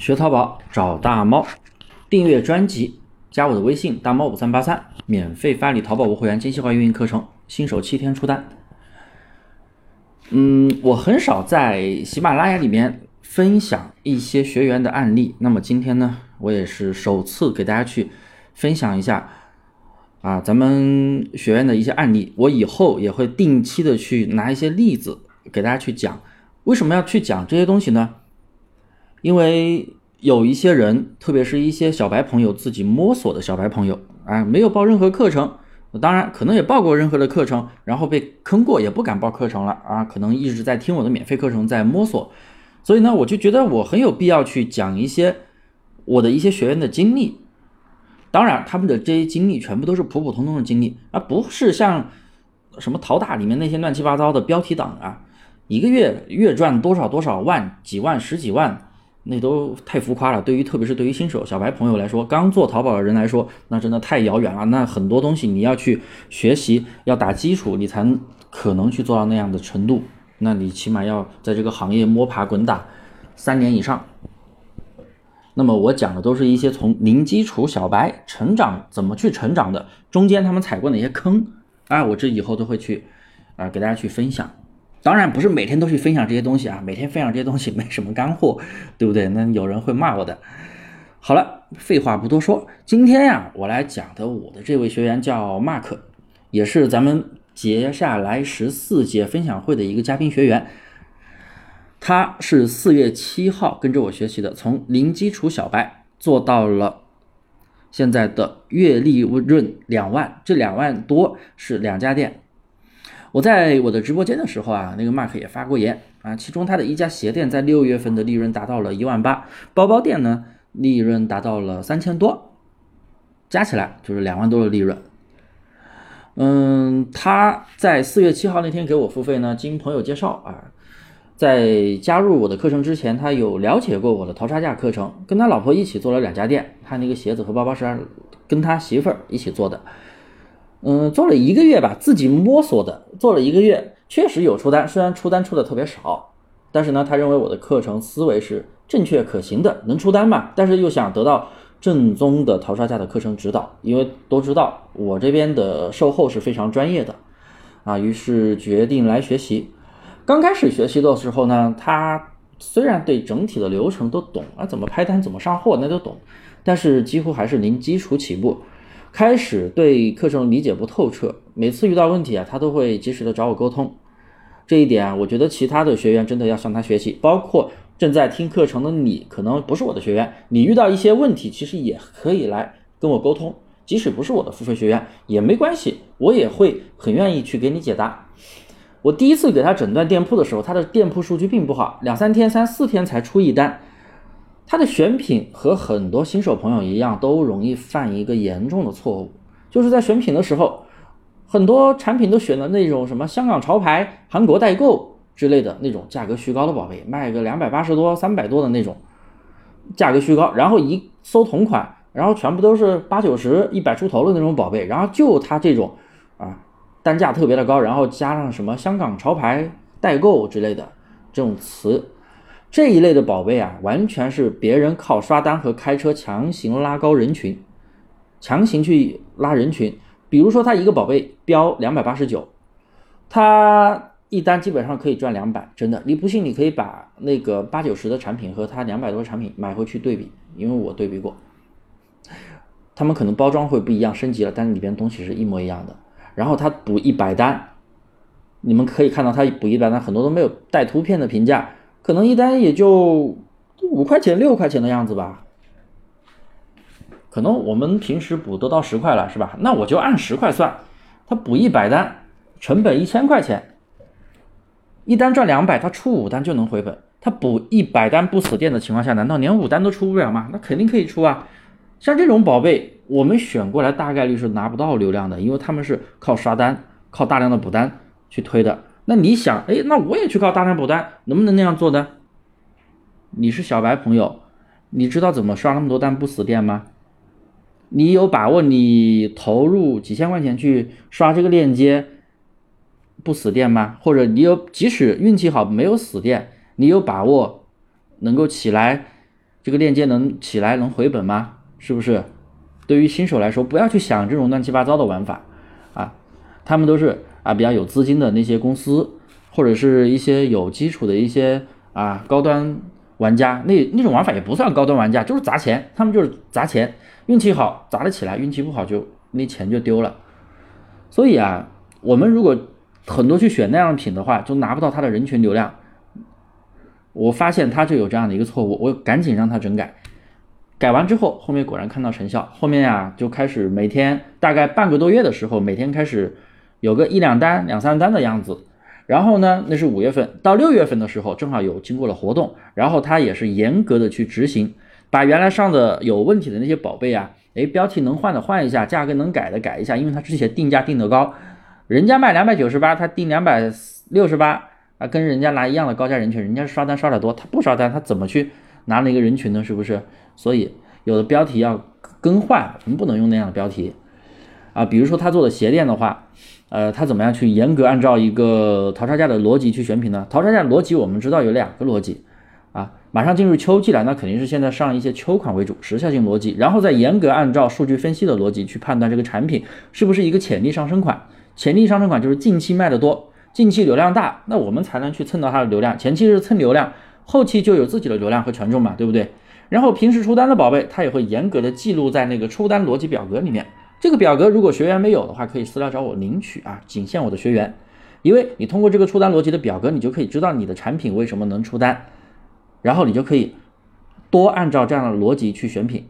学淘宝找大猫，订阅专辑，加我的微信大猫五三八三，免费发你淘宝无会员精细化运营课程，新手七天出单。嗯，我很少在喜马拉雅里面分享一些学员的案例，那么今天呢，我也是首次给大家去分享一下啊，咱们学员的一些案例。我以后也会定期的去拿一些例子给大家去讲。为什么要去讲这些东西呢？因为有一些人，特别是一些小白朋友，自己摸索的小白朋友啊，没有报任何课程，当然可能也报过任何的课程，然后被坑过，也不敢报课程了啊，可能一直在听我的免费课程，在摸索。所以呢，我就觉得我很有必要去讲一些我的一些学员的经历。当然，他们的这些经历全部都是普普通通的经历，而不是像什么淘大里面那些乱七八糟的标题党啊。一个月月赚多少多少万几万十几万，那都太浮夸了。对于特别是对于新手小白朋友来说，刚做淘宝的人来说，那真的太遥远了。那很多东西你要去学习，要打基础，你才可能去做到那样的程度。那你起码要在这个行业摸爬滚打三年以上。那么我讲的都是一些从零基础小白成长怎么去成长的，中间他们踩过哪些坑啊？我这以后都会去啊给大家去分享。当然不是每天都去分享这些东西啊，每天分享这些东西没什么干货，对不对？那有人会骂我的。好了，废话不多说，今天呀，我来讲的我的这位学员叫 Mark，也是咱们接下来十四届分享会的一个嘉宾学员。他是四月七号跟着我学习的，从零基础小白做到了现在的月利润两万，这两万多是两家店。我在我的直播间的时候啊，那个 Mark 也发过言啊，其中他的一家鞋店在六月份的利润达到了一万八，包包店呢利润达到了三千多，加起来就是两万多的利润。嗯，他在四月七号那天给我付费呢，经朋友介绍啊，在加入我的课程之前，他有了解过我的淘差价课程，跟他老婆一起做了两家店，他那个鞋子和包包是跟他媳妇儿一起做的。嗯，做了一个月吧，自己摸索的，做了一个月，确实有出单，虽然出单出的特别少，但是呢，他认为我的课程思维是正确可行的，能出单嘛？但是又想得到正宗的淘沙价的课程指导，因为都知道我这边的售后是非常专业的，啊，于是决定来学习。刚开始学习的时候呢，他虽然对整体的流程都懂啊，怎么拍单，怎么上货那都懂，但是几乎还是零基础起步。开始对课程理解不透彻，每次遇到问题啊，他都会及时的找我沟通。这一点啊，我觉得其他的学员真的要向他学习。包括正在听课程的你，可能不是我的学员，你遇到一些问题，其实也可以来跟我沟通。即使不是我的付费学员也没关系，我也会很愿意去给你解答。我第一次给他诊断店铺的时候，他的店铺数据并不好，两三天、三四天才出一单。他的选品和很多新手朋友一样，都容易犯一个严重的错误，就是在选品的时候，很多产品都选的那种什么香港潮牌、韩国代购之类的那种价格虚高的宝贝，卖个两百八十多、三百多的那种，价格虚高，然后一搜同款，然后全部都是八九十、一百出头的那种宝贝，然后就他这种啊，单价特别的高，然后加上什么香港潮牌代购之类的这种词。这一类的宝贝啊，完全是别人靠刷单和开车强行拉高人群，强行去拉人群。比如说，他一个宝贝标两百八十九，他一单基本上可以赚两百，真的。你不信，你可以把那个八九十的产品和他两百多产品买回去对比，因为我对比过，他们可能包装会不一样，升级了，但是里边东西是一模一样的。然后他补一百单，你们可以看到他补一百单，很多都没有带图片的评价。可能一单也就五块钱、六块钱的样子吧。可能我们平时补都到十块了，是吧？那我就按十块算。他补一百单，成本一千块钱，一单赚两百，他出五单就能回本。他补一百单不死店的情况下，难道连五单都出不了吗？那肯定可以出啊。像这种宝贝，我们选过来大概率是拿不到流量的，因为他们是靠刷单、靠大量的补单去推的。那你想，哎，那我也去靠大量补单，能不能那样做呢？你是小白朋友，你知道怎么刷那么多单不死店吗？你有把握你投入几千块钱去刷这个链接不死店吗？或者你有即使运气好没有死店，你有把握能够起来这个链接能起来能回本吗？是不是？对于新手来说，不要去想这种乱七八糟的玩法啊，他们都是啊比较有资金的那些公司，或者是一些有基础的一些啊高端玩家，那那种玩法也不算高端玩家，就是砸钱，他们就是砸钱，运气好砸得起来，运气不好就那钱就丢了。所以啊，我们如果很多去选那样品的话，就拿不到它的人群流量。我发现他就有这样的一个错误，我赶紧让他整改。改完之后，后面果然看到成效。后面呀就开始每天大概半个多月的时候，每天开始有个一两单、两三单的样子。然后呢，那是五月份到六月份的时候，正好有经过了活动，然后他也是严格的去执行，把原来上的有问题的那些宝贝啊，哎，标题能换的换一下，价格能改的改一下，因为他之前定价定的高，人家卖两百九十八，他定两百六十八。啊，跟人家拿一样的高价人群，人家刷单刷的多，他不刷单，他怎么去拿那个人群呢？是不是？所以有的标题要更换，我们不能用那样的标题啊。比如说他做的鞋垫的话，呃，他怎么样去严格按照一个淘差价的逻辑去选品呢？淘差价逻辑我们知道有两个逻辑啊，马上进入秋季了，那肯定是现在上一些秋款为主，时效性逻辑，然后再严格按照数据分析的逻辑去判断这个产品是不是一个潜力上升款。潜力上升款就是近期卖的多。近期流量大，那我们才能去蹭到它的流量。前期是蹭流量，后期就有自己的流量和权重嘛，对不对？然后平时出单的宝贝，它也会严格的记录在那个出单逻辑表格里面。这个表格如果学员没有的话，可以私聊找我领取啊，仅限我的学员。因为你通过这个出单逻辑的表格，你就可以知道你的产品为什么能出单，然后你就可以多按照这样的逻辑去选品。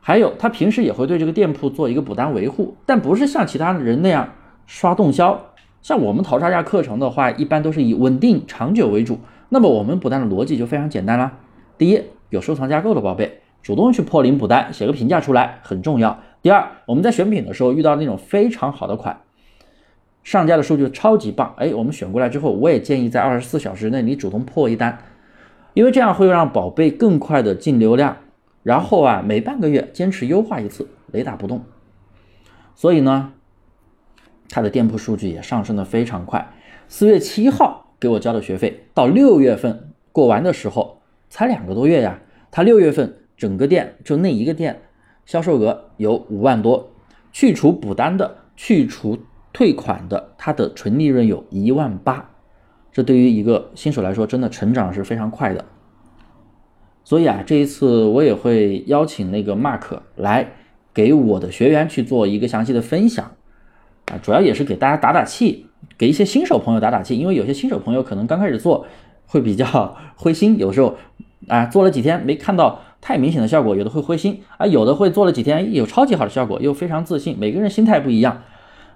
还有，他平时也会对这个店铺做一个补单维护，但不是像其他人那样刷动销。像我们淘差价课程的话，一般都是以稳定长久为主。那么我们补单的逻辑就非常简单啦。第一，有收藏加购的宝贝，主动去破零补单，写个评价出来很重要。第二，我们在选品的时候遇到那种非常好的款，上架的数据超级棒，哎，我们选过来之后，我也建议在二十四小时内你主动破一单，因为这样会让宝贝更快的进流量。然后啊，每半个月坚持优化一次，雷打不动。所以呢。他的店铺数据也上升的非常快，四月七号给我交的学费，到六月份过完的时候才两个多月呀。他六月份整个店就那一个店销售额有五万多，去除补单的、去除退款的，它的纯利润有一万八。这对于一个新手来说，真的成长是非常快的。所以啊，这一次我也会邀请那个 Mark 来给我的学员去做一个详细的分享。啊，主要也是给大家打打气，给一些新手朋友打打气，因为有些新手朋友可能刚开始做会比较灰心，有时候啊做了几天没看到太明显的效果，有的会灰心啊，有的会做了几天有超级好的效果，又非常自信。每个人心态不一样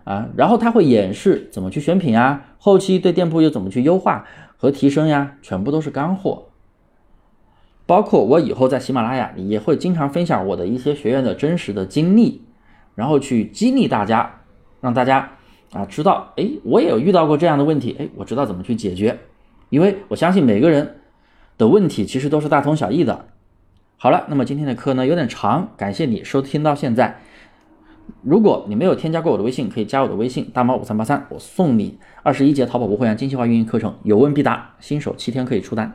啊，然后他会演示怎么去选品啊，后期对店铺又怎么去优化和提升呀，全部都是干货。包括我以后在喜马拉雅也会经常分享我的一些学员的真实的经历，然后去激励大家。让大家啊知道，哎，我也有遇到过这样的问题，哎，我知道怎么去解决，因为我相信每个人的问题其实都是大同小异的。好了，那么今天的课呢有点长，感谢你收听到现在。如果你没有添加过我的微信，可以加我的微信大猫五三八三，我送你二十一节淘宝无货源精细化运营课程，有问必答，新手七天可以出单。